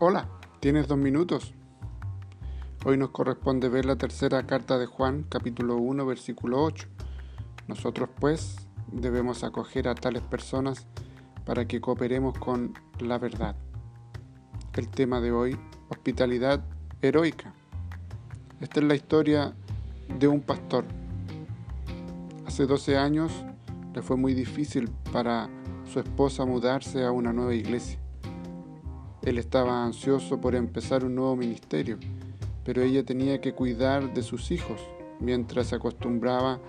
Hola, ¿tienes dos minutos? Hoy nos corresponde ver la tercera carta de Juan, capítulo 1, versículo 8. Nosotros pues debemos acoger a tales personas para que cooperemos con la verdad. El tema de hoy, hospitalidad heroica. Esta es la historia de un pastor. Hace 12 años le fue muy difícil para su esposa mudarse a una nueva iglesia. Él estaba ansioso por empezar un nuevo ministerio, pero ella tenía que cuidar de sus hijos mientras se acostumbraba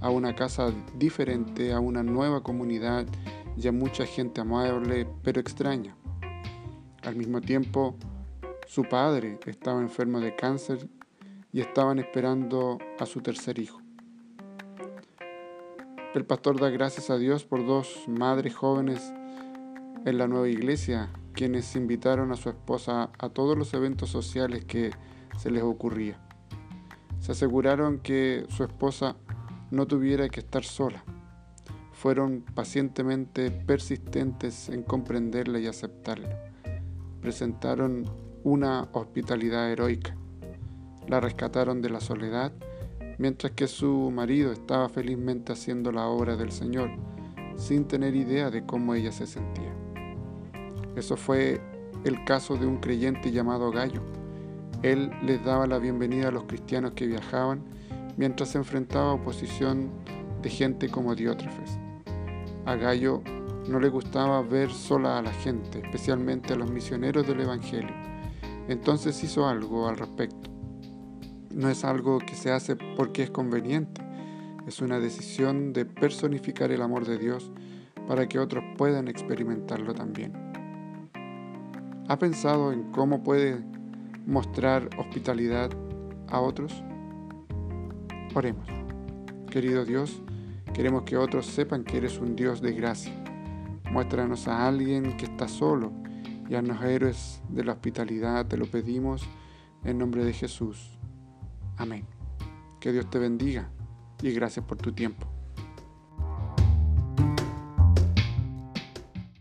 a una casa diferente, a una nueva comunidad y a mucha gente amable pero extraña. Al mismo tiempo, su padre estaba enfermo de cáncer y estaban esperando a su tercer hijo. El pastor da gracias a Dios por dos madres jóvenes en la nueva iglesia quienes invitaron a su esposa a todos los eventos sociales que se les ocurría. Se aseguraron que su esposa no tuviera que estar sola. Fueron pacientemente persistentes en comprenderla y aceptarla. Presentaron una hospitalidad heroica. La rescataron de la soledad, mientras que su marido estaba felizmente haciendo la obra del Señor, sin tener idea de cómo ella se sentía. Eso fue el caso de un creyente llamado Gallo. Él les daba la bienvenida a los cristianos que viajaban mientras se enfrentaba a oposición de gente como Diótrefes. A Gallo no le gustaba ver sola a la gente, especialmente a los misioneros del Evangelio. Entonces hizo algo al respecto. No es algo que se hace porque es conveniente, es una decisión de personificar el amor de Dios para que otros puedan experimentarlo también. ¿Ha pensado en cómo puede mostrar hospitalidad a otros? Oremos. Querido Dios, queremos que otros sepan que eres un Dios de gracia. Muéstranos a alguien que está solo y a los héroes de la hospitalidad te lo pedimos en nombre de Jesús. Amén. Que Dios te bendiga y gracias por tu tiempo.